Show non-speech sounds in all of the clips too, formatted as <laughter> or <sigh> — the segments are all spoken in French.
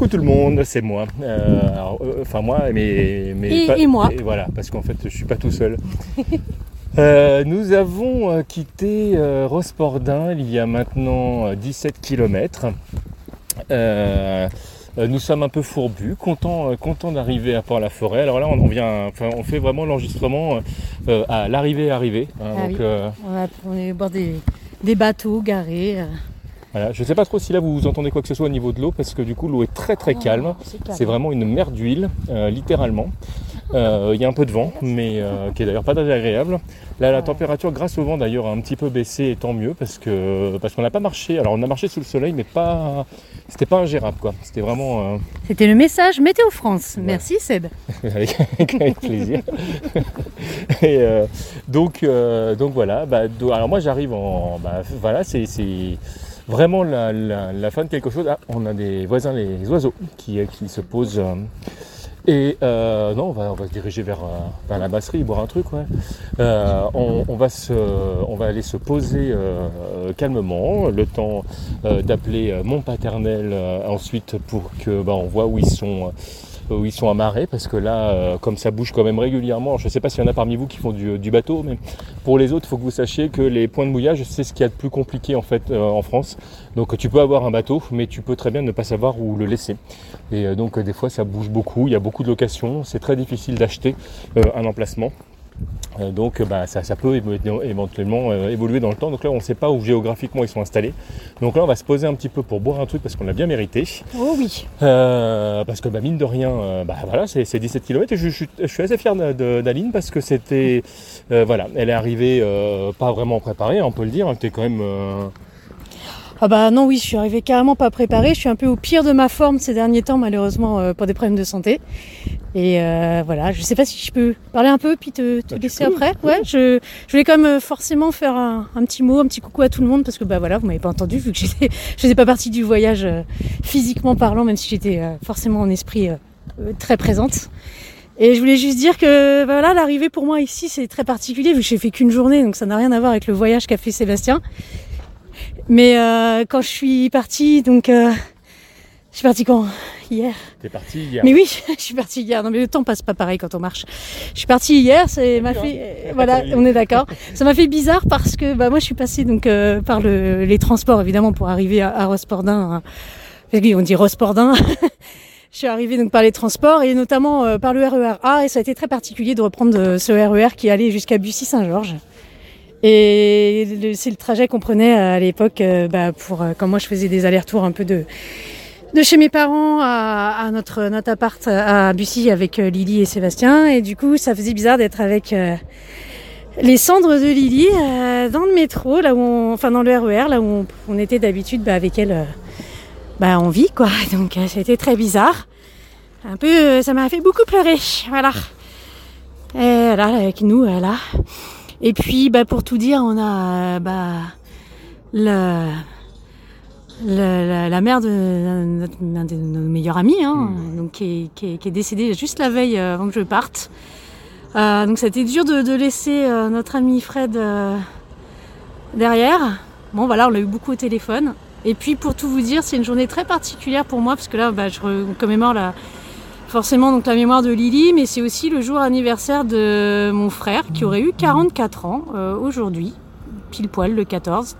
Coucou tout le monde, c'est moi. Euh, alors, euh, enfin moi, mais, mais Et- pas- et moi. voilà, parce qu'en fait, je suis pas tout seul. <laughs> Euh, nous avons quitté Rospordin il y a maintenant euh, 17 km. nous sommes un peu fourbus, contents, contents d'arriver à Port-la-Forêt. Alors là, on, on vient, enfin, on fait vraiment l'enregistrement à l'arrivée arrivée. hein, Ah donc, oui. On, va- on est au bord des, des bateaux garés. Voilà. Je ne sais pas trop si là vous entendez quoi que ce soit au niveau de l'eau, parce que du coup l'eau est très très Oh, calme. c'est vraiment une mer d'huile, euh, littéralement. Euh, Il y a un peu de vent, mais euh, qui est d'ailleurs pas très agréable. Là, la température, grâce au vent d'ailleurs, a un petit peu baissé, et tant mieux, parce que parce qu'on n'a pas marché. Alors, on a marché sous le soleil, mais pas, c'était pas ingérable, quoi. C'était vraiment C'était le message Météo France. Ouais. Merci Seb. <laughs> avec, avec plaisir. <laughs> et donc, donc voilà. Bah, alors moi, j'arrive en, bah, voilà, c'est vraiment la, la- la fin de quelque chose. Ah, on a des voisins, les oiseaux, qui, qui se posent. euh, et euh, non, on va, on va se diriger vers, euh, vers la basserie, boire un truc, ouais. Euh, on, on va se, on va aller se poser euh, euh, calmement, le temps euh, d'appeler euh, mon paternel euh, ensuite pour que bah, on voit où ils sont. Euh, où ils sont amarrés parce que là, euh, comme ça bouge quand même régulièrement, je ne sais pas s'il y en a parmi vous qui font du, bateau, mais pour les autres, il faut que vous sachiez que les points de mouillage, c'est ce qu'il y a de plus compliqué en fait euh, en France. Donc tu peux avoir un bateau, mais tu peux très bien ne pas savoir où le laisser. Et donc des fois ça bouge beaucoup, il y a beaucoup de locations, c'est très difficile d'acheter un emplacement. Euh, donc bah, ça, ça peut éventuellement euh, évoluer dans le temps. Donc là on ne sait pas où géographiquement ils sont installés. Donc là on va se poser un petit peu pour boire un truc parce qu'on l'a bien mérité. Oh oui. Euh, parce que bah, mine de rien, bah, voilà, c'est c'est 17 km et je, je- je suis assez fier d'Aline parce que c'était, euh, voilà, elle est arrivée euh, pas vraiment préparée, on peut le dire, elle était quand même, Ah bah non oui, je suis arrivée carrément pas préparée. Je suis un peu au pire de ma forme ces derniers temps malheureusement euh, pour des problèmes de santé. Et euh, voilà, je sais pas si je peux parler un peu puis te, te Bah, laisser après. Ouais, je, je voulais quand même euh, forcément faire un, un petit mot, un petit coucou à tout le monde parce que bah voilà, vous m'avez pas entendu vu que j'étais, <laughs> je faisais pas partie du voyage euh, physiquement parlant, même si j'étais euh, forcément en esprit très présente. Et je voulais juste dire que bah, voilà, l'arrivée pour moi ici c'est très particulier vu que j'ai fait qu'une journée, donc ça n'a rien à voir avec le voyage qu'a fait Sébastien. Mais euh, quand je suis partie, donc euh, je suis partie quand? Hier. t'es parti hier. Mais oui, <laughs> je suis partie hier. Non mais le temps passe pas pareil quand on marche. Je suis partie hier, ça m'a fait euh, voilà, on est d'accord. Ça m'a fait bizarre parce que bah moi je suis passée donc euh, par le, les transports évidemment pour arriver à, à Rospordin. hein. On dit Rospordin. <laughs> Je suis arrivée donc par les transports et notamment euh, par le RER A et ça a été très particulier de reprendre euh, ce RER qui allait jusqu'à Bussy-Saint-Georges. Et c'est le trajet qu'on prenait à l'époque euh, bah, pour euh, quand moi je faisais des allers-retours un peu de de chez mes parents à, à notre notre appart à Bussy avec euh, Lily et Sébastien. Et du coup ça faisait bizarre d'être avec euh, les cendres de Lily euh, dans le métro là où on, enfin dans le RER là où on, on était d'habitude bah, avec elle bah en vie quoi. <laughs> Donc ça a été très bizarre. Un peu ça m'a fait beaucoup pleurer. Voilà. Et voilà avec nous là et puis bah pour tout dire on a euh, bah le la, la, la mère de notre- de nos meilleurs amis, hein, donc qui est, qui, est, qui est décédée juste la veille euh, avant que je parte. Euh, donc ça a été dur de, de laisser euh, notre ami Fred euh, derrière. Bon voilà, on l'a eu beaucoup au téléphone. Et puis pour tout vous dire, c'est une journée très particulière pour moi parce que là, bah, je commémore la, forcément donc la mémoire de Lily, mais c'est aussi le jour anniversaire de mon frère qui aurait eu 44 ans euh, aujourd'hui, pile poil le 14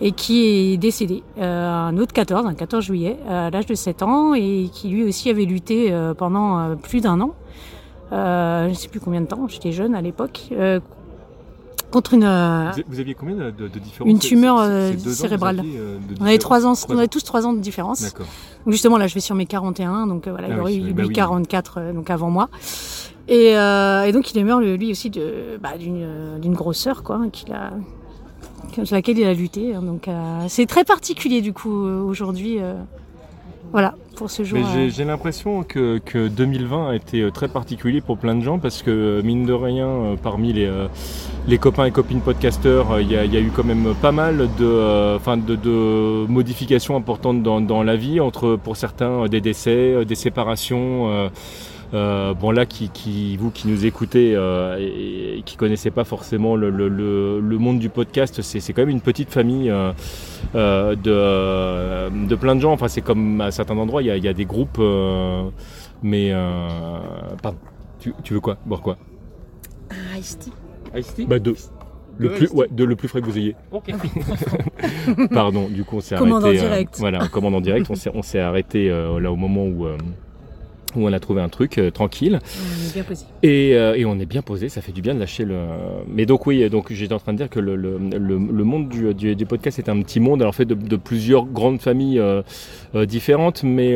et qui est décédé, euh, un autre 14, un 14 juillet, à l'âge de 7 ans, et qui lui aussi avait lutté euh, pendant euh, plus d'un an, euh, je ne sais plus combien de temps, j'étais jeune à l'époque, euh, contre une... euh, Vous, aviez combien de, de différence Une tumeur, euh, cérébrale. aviez, euh, de on avait trois ans, on avait tous trois ans de différence. D'accord. Justement, là, je vais sur mes 41, donc euh, voilà, Ah il aurait oui, eu oui, lui bah oui. 44, euh, donc avant moi. Et, euh, et donc il est mort lui aussi de bah, d'une d'une grosseur quoi, hein, qu'il a contre laquelle il a lutté. hein. donc euh, c'est très particulier du coup euh, aujourd'hui. Voilà pour ce jour. Euh, j'ai l'impression que, que 2020 a été euh, très particulier pour plein de gens parce que, euh, mine de rien, parmi les, les copains et copines podcasteurs, il y, a- il y a eu quand même pas mal de, euh, enfin, de, de modifications importantes dans, dans la vie, entre pour certains des décès, des séparations. Euh, bon là, qui, qui- vous qui nous écoutez euh, et, et qui connaissez pas forcément le, le- le- le monde du podcast, c'est c'est quand même une petite famille euh, euh, de, de plein de gens. Enfin, c'est comme à certains endroits, il y a, il y a des groupes, euh, mais euh, pardon. Tu, tu veux quoi? Boire quoi? Ah, Ice-T. Bah deux. Le Deux plus, tea. ouais, de le plus frais que vous ayez. Ok. <laughs> Pardon, du coup on s'est Commande arrêté. en euh, direct. voilà, commande en direct. On s'est, on s'est arrêté euh, là au moment où, euh, où on a trouvé un truc euh, tranquille. On est bien posé. Et, euh, et on est bien posé, ça fait du bien de lâcher le. Mais donc oui, donc j'étais en train de dire que le, le, le, le monde du, du, du podcast est un petit monde, alors fait de, de plusieurs grandes familles euh, différentes, mais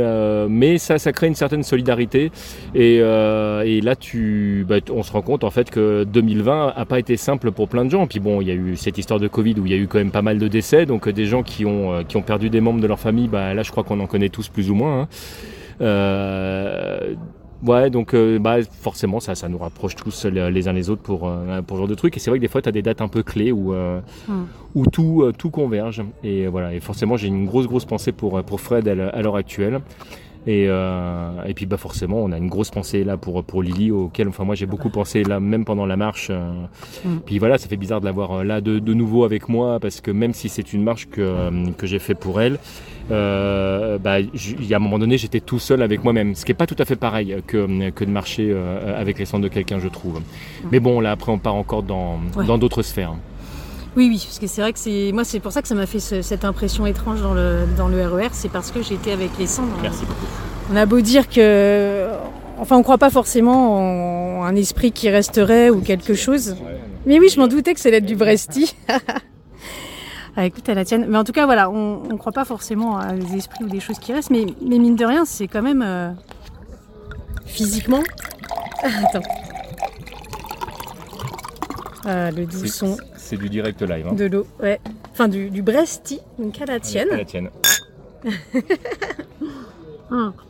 mais ça ça crée une certaine solidarité. Et, et là tu, bah, on se rend compte en fait que 2020 a pas été simple pour plein de gens. Puis bon, il y a eu cette histoire de Covid où il y a eu quand même pas mal de décès, donc des gens qui ont qui ont perdu des membres de leur famille, bah là je crois qu'on en connaît tous plus ou moins. hein. Euh, Ouais, donc euh, bah, forcément, ça, ça nous rapproche tous les, les uns les autres pour, euh, pour ce genre de trucs. Et c'est vrai que des fois, tu as des dates un peu clés où, euh, Hmm. où tout, euh, tout converge. Et voilà, et forcément, j'ai une grosse, grosse pensée pour, pour Fred à l'heure actuelle. Et, euh, et puis bah forcément, on a une grosse pensée là pour, pour Lily, auquel enfin, moi j'ai beaucoup pensé là, même pendant la marche. euh. Mm. Puis voilà, ça fait bizarre de l'avoir euh, là de, de nouveau avec moi, parce que même si c'est une marche que, que j'ai fait pour elle, euh, bah, y a un moment donné, j'étais tout seul avec moi-même, ce qui est pas tout à fait pareil que, que de marcher avec les centres de quelqu'un, je trouve. Mais bon, là après, on part encore dans Ouais. dans d'autres sphères. Oui, oui, parce que c'est vrai que c'est moi, c'est pour ça que ça m'a fait ce- cette impression étrange dans le dans le RER, c'est parce que j'étais avec les cendres. Merci beaucoup. On a beau dire que, enfin, on croit pas forcément en un esprit qui resterait ou quelque chose. Mais oui, je m'en doutais que c'est l'être du Bresti. <laughs> ah, écoute, à la tienne. Mais en tout cas, voilà, on ne croit pas forcément à des esprits ou des choses qui restent, mais, mais mine de rien, c'est quand même euh, physiquement. <laughs> Attends. Ah, le doux C'est- son C'est du direct live. Hein. de l'eau, ouais. Enfin, du, du Bresti, donc à la tienne. À la tienne. Hum. <laughs>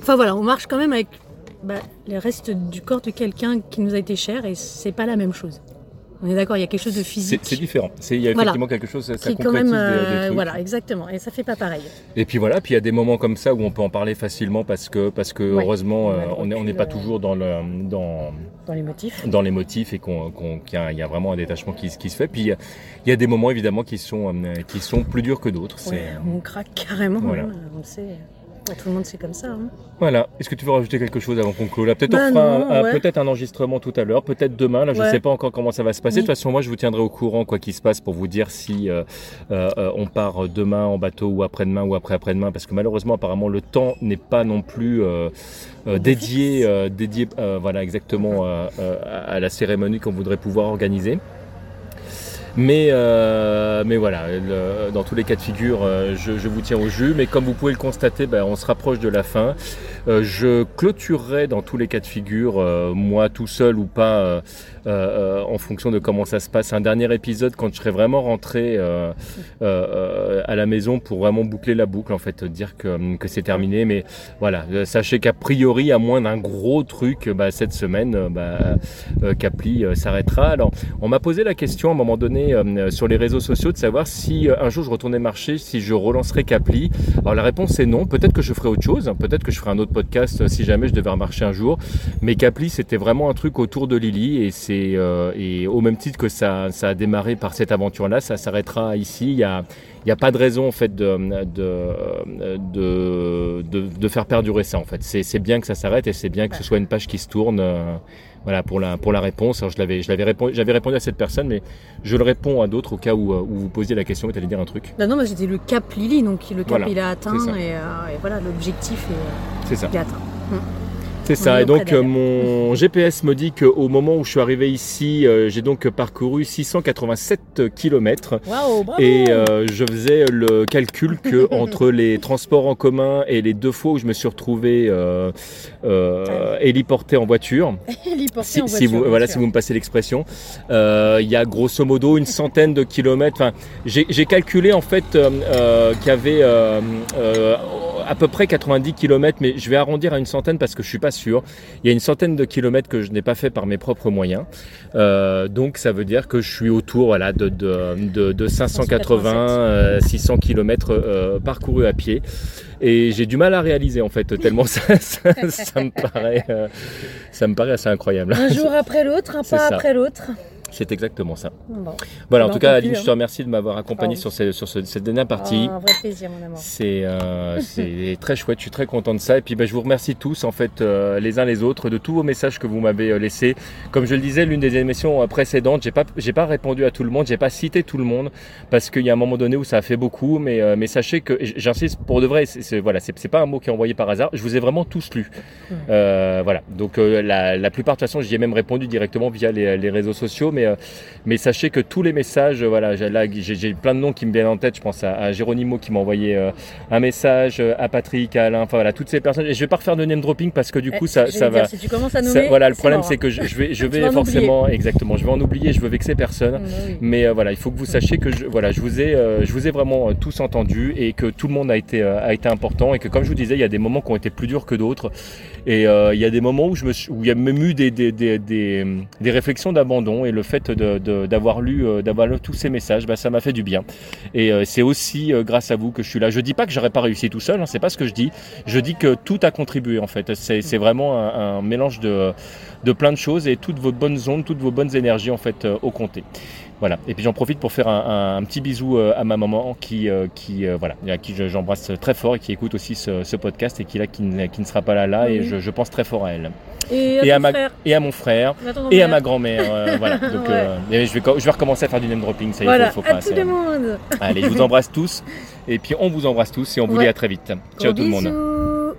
Enfin voilà, on marche quand même avec bah, les restes du corps de quelqu'un qui nous a été cher et c'est pas la même chose. On est d'accord, il y a quelque chose de physique c'est différent. Il y a Voilà. effectivement quelque chose, ça, qui quand même, des- des euh, trucs. voilà, exactement, et ça fait pas pareil. Et puis voilà, puis il y a des moments comme ça où on peut en parler facilement parce que, parce que Ouais. heureusement, euh, on n'est on pas euh, toujours dans, le, dans, Dans les motifs. dans les motifs et qu'on, qu'il y, a, il y a vraiment un détachement qui, se- qui se fait. Puis il y a, il y a des moments évidemment qui sont, qui sont plus durs que d'autres. Ouais, on craque carrément, Voilà. hein, on le sait. Ouais, tout le monde c'est comme ça. hein. Voilà. Est-ce que tu veux rajouter quelque chose avant qu'on clôt? Peut-être Bah on fera ouais. peut-être un enregistrement tout à l'heure, peut-être demain. Là, je ne sais pas encore comment ça va se passer. De toute façon, moi, je vous tiendrai au courant quoi qu'il se passe pour vous dire si euh, euh, euh, on part demain en bateau ou après-demain ou après-après-demain, parce que malheureusement, apparemment, le temps n'est pas non plus euh, dédié, dédié, voilà, exactement à la cérémonie qu'on voudrait pouvoir organiser. Mais, euh, mais voilà, dans tous les cas de figure, euh, je, je vous tiens au jus. Mais comme vous pouvez le constater, ben, on se rapproche de la fin. Euh, je clôturerai dans tous les cas de figure, euh, moi tout seul ou pas, euh, en fonction de comment ça se passe, un dernier épisode quand je serai vraiment rentré à la maison pour vraiment boucler la boucle, en fait, dire que, que c'est terminé. Mais voilà, sachez qu'a priori, à moins d'un gros truc, bah, cette semaine, bah, Capli s'arrêtera. Alors, on m'a posé la question à un moment donné sur les réseaux sociaux de savoir si un jour je retournais marcher, si je relancerais Capli. Alors la réponse est non. Peut-être que je ferai autre chose. Peut-être que je ferai un autre si jamais je devais remarcher un jour. Mais Capli, c'était vraiment un truc autour de Lily et euh, au même titre que ça, ça a démarré par cette aventure-là, ça s'arrêtera ici. N'y a pas de raison en fait de, de, de, de, de faire perdurer ça en fait. C'est bien que ça s'arrête et c'est bien que ce soit une page qui se tourne. euh, voilà pour la, pour la réponse. Alors, je l'avais, répondu, j'avais répondu à cette personne, mais je le réponds à d'autres au cas où, euh, où vous posiez la question et allais dire un truc. Bah non, bah, c'était le cap Lily, donc le cap Voilà, il a atteint et, euh, et voilà, l'objectif est, ça. il est atteint. C'est ça. Et donc euh, mon GPS me dit qu'au moment où je suis arrivé ici, euh, j'ai donc parcouru 687 kilomètres. Waouh, bravo. Et euh, je faisais le calcul <laughs> que entre les transports en commun et les deux fois où je me suis retrouvé euh, euh, héliporté en voiture, <laughs> Héliporté si, en si voiture, vous bien voilà si vous me passez l'expression, euh, il y a grosso modo une centaine de kilomètres. Enfin, j'ai j'ai calculé en fait qu'il y avait euh, euh, à peu près 90 km, mais je vais arrondir à une centaine parce que je suis pas sûr. Il y a une centaine de kilomètres que je n'ai pas fait par mes propres moyens. Euh, donc ça veut dire que je suis autour voilà, de, de, de, 580, 600 km parcourus à pied. Et j'ai du mal à réaliser en fait, tellement <laughs> ça, ça, me, paraît, euh, ça me paraît assez incroyable. Un jour après l'autre, un <laughs> pas après l'autre. C'est exactement ça. Voilà, en tout cas, Aline, je te hein. remercie de m'avoir accompagné sur, sur cette dernière partie. un vrai plaisir, mon amour. Euh, <laughs> c'est très chouette, je suis très content de ça. Et puis, ben, je vous remercie tous, en fait, euh, les uns les autres, de tous vos messages que vous m'avez euh, laissés. Comme je le disais, l'une des émissions précédentes, j'ai pas, pas répondu à tout le monde, j'ai pas cité tout le monde, parce qu'il y a un moment donné où ça a fait beaucoup. Mais, mais sachez que, j'insiste pour de vrai, c'est voilà, c'est pas un mot qui est envoyé par hasard. Je vous ai vraiment tous lus. voilà. Donc, la, la, plupart, de toute façon, j'y ai même répondu directement via les, les réseaux sociaux. Mais euh, mais, sachez que tous les messages, voilà, là j'ai plein de noms qui me viennent en tête. Je pense à, à Géronimo qui m'a envoyé euh, un message, euh, à Patrick, à Alain, enfin voilà, toutes ces personnes. Et je vais pas refaire de name dropping parce que du coup, ça, ça va. si tu commences à nommer, voilà, le problème c'est que je, vais, je <laughs> vais forcément, exactement, je vais en oublier, je veux vexer personne. Bah mais voilà, il faut que vous sachiez que je, voilà, je vous ai, je vous ai vraiment tous entendus et que tout le monde a été, a été important et que comme je vous disais, il y a des moments qui ont été plus durs que d'autres. Et il y a des moments où, je me où il y a même eu des, des, des, des, des réflexions d'abandon et le fait d'avoir lu, euh, d'avoir lu tous ces messages, bah, ça m'a fait du bien. Et euh, c'est aussi euh, grâce à vous que je suis là. Je dis pas que j'aurais pas réussi tout seul, hein, c'est pas ce que je dis. Je dis que tout a contribué en fait. C'est vraiment un, mélange de, de plein de choses et toutes vos bonnes ondes, toutes vos bonnes énergies en fait au compté. Voilà. Et puis j'en profite pour faire un, petit bisou à ma maman qui, qui voilà, à qui j'embrasse très fort et qui écoute aussi ce, podcast et qui là qui ne, qui ne sera pas là là et je, je pense très fort à elle. Et à, ma, et à mon frère et à ma grand-mère. Euh, <laughs> voilà. Donc, euh, je, vais, je vais recommencer à faire du name dropping. Ça voilà. faut, faut pas. À tout le monde. Allez, je vous <laughs> embrasse tous. Et puis on vous embrasse tous et on vous dit à très vite. Ciao tout le monde.